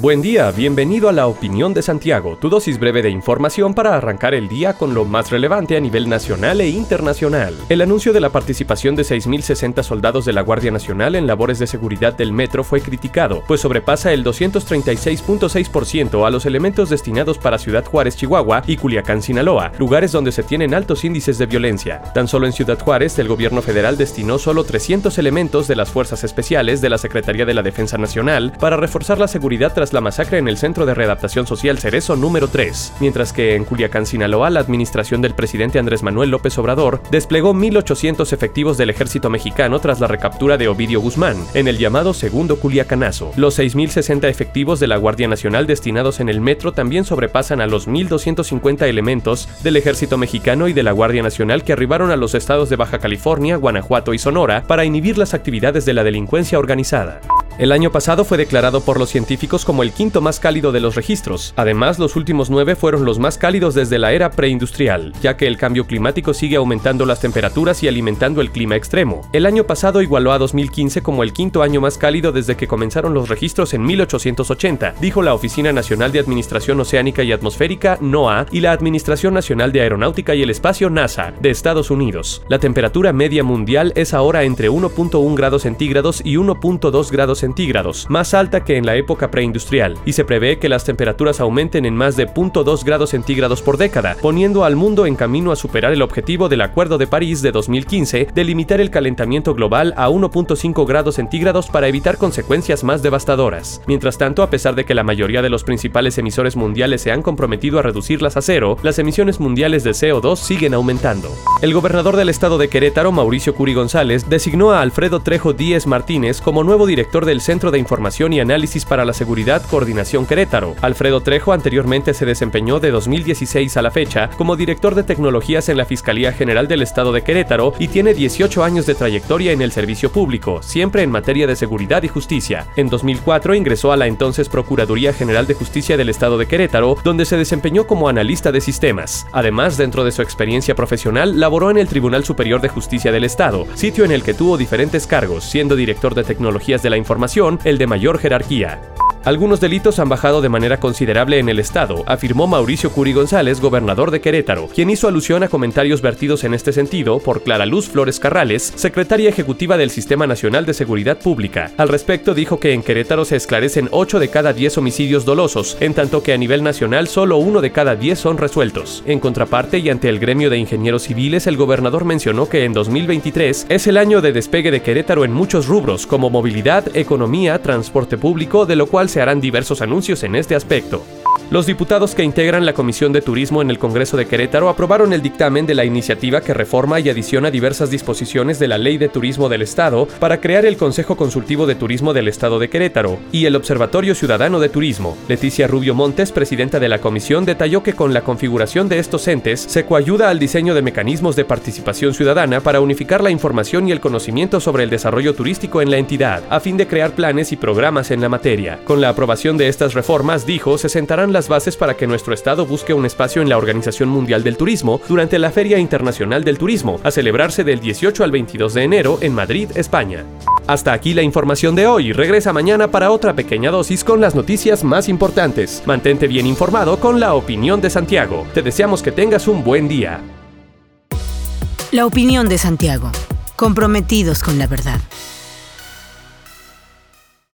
Buen día, bienvenido a la opinión de Santiago, tu dosis breve de información para arrancar el día con lo más relevante a nivel nacional e internacional. El anuncio de la participación de 6.060 soldados de la Guardia Nacional en labores de seguridad del metro fue criticado, pues sobrepasa el 236.6% a los elementos destinados para Ciudad Juárez, Chihuahua y Culiacán, Sinaloa, lugares donde se tienen altos índices de violencia. Tan solo en Ciudad Juárez, el gobierno federal destinó solo 300 elementos de las fuerzas especiales de la Secretaría de la Defensa Nacional para reforzar la seguridad tras la masacre en el Centro de Readaptación Social Cerezo número 3, mientras que en Culiacán, Sinaloa, la administración del presidente Andrés Manuel López Obrador desplegó 1.800 efectivos del ejército mexicano tras la recaptura de Ovidio Guzmán, en el llamado Segundo Culiacanazo. Los 6.060 efectivos de la Guardia Nacional destinados en el metro también sobrepasan a los 1.250 elementos del ejército mexicano y de la Guardia Nacional que arribaron a los estados de Baja California, Guanajuato y Sonora para inhibir las actividades de la delincuencia organizada. El año pasado fue declarado por los científicos como el quinto más cálido de los registros. Además, los últimos nueve fueron los más cálidos desde la era preindustrial, ya que el cambio climático sigue aumentando las temperaturas y alimentando el clima extremo. El año pasado igualó a 2015 como el quinto año más cálido desde que comenzaron los registros en 1880, dijo la Oficina Nacional de Administración Oceánica y Atmosférica, NOAA, y la Administración Nacional de Aeronáutica y el Espacio, NASA, de Estados Unidos. La temperatura media mundial es ahora entre 1.1 grados centígrados y 1.2 grados centígrados más alta que en la época preindustrial, y se prevé que las temperaturas aumenten en más de 0.2 grados centígrados por década, poniendo al mundo en camino a superar el objetivo del Acuerdo de París de 2015 de limitar el calentamiento global a 1.5 grados centígrados para evitar consecuencias más devastadoras. Mientras tanto, a pesar de que la mayoría de los principales emisores mundiales se han comprometido a reducirlas a cero, las emisiones mundiales de CO2 siguen aumentando. El gobernador del estado de Querétaro, Mauricio Curi González, designó a Alfredo Trejo Díez Martínez como nuevo director del Centro de Información y Análisis para la Seguridad Coordinación Querétaro. Alfredo Trejo anteriormente se desempeñó de 2016 a la fecha como director de tecnologías en la Fiscalía General del Estado de Querétaro y tiene 18 años de trayectoria en el servicio público, siempre en materia de seguridad y justicia. En 2004 ingresó a la entonces Procuraduría General de Justicia del Estado de Querétaro, donde se desempeñó como analista de sistemas. Además, dentro de su experiencia profesional, laboró en el Tribunal Superior de Justicia del Estado, sitio en el que tuvo diferentes cargos, siendo director de tecnologías de la información el de mayor jerarquía. Algunos delitos han bajado de manera considerable en el Estado, afirmó Mauricio Curi González, gobernador de Querétaro, quien hizo alusión a comentarios vertidos en este sentido por Clara Luz Flores Carrales, secretaria ejecutiva del Sistema Nacional de Seguridad Pública. Al respecto, dijo que en Querétaro se esclarecen 8 de cada 10 homicidios dolosos, en tanto que a nivel nacional solo uno de cada 10 son resueltos. En contraparte y ante el gremio de ingenieros civiles, el gobernador mencionó que en 2023 es el año de despegue de Querétaro en muchos rubros, como movilidad, economía, transporte público, de lo cual se harán diversos anuncios en este aspecto. Los diputados que integran la Comisión de Turismo en el Congreso de Querétaro aprobaron el dictamen de la iniciativa que reforma y adiciona diversas disposiciones de la Ley de Turismo del Estado para crear el Consejo Consultivo de Turismo del Estado de Querétaro y el Observatorio Ciudadano de Turismo. Leticia Rubio Montes, presidenta de la comisión, detalló que con la configuración de estos entes se coayuda al diseño de mecanismos de participación ciudadana para unificar la información y el conocimiento sobre el desarrollo turístico en la entidad, a fin de crear planes y programas en la materia. Con la aprobación de estas reformas, dijo, se sentarán las bases para que nuestro Estado busque un espacio en la Organización Mundial del Turismo durante la Feria Internacional del Turismo, a celebrarse del 18 al 22 de enero en Madrid, España. Hasta aquí la información de hoy. Regresa mañana para otra pequeña dosis con las noticias más importantes. Mantente bien informado con la opinión de Santiago. Te deseamos que tengas un buen día. La opinión de Santiago. Comprometidos con la verdad.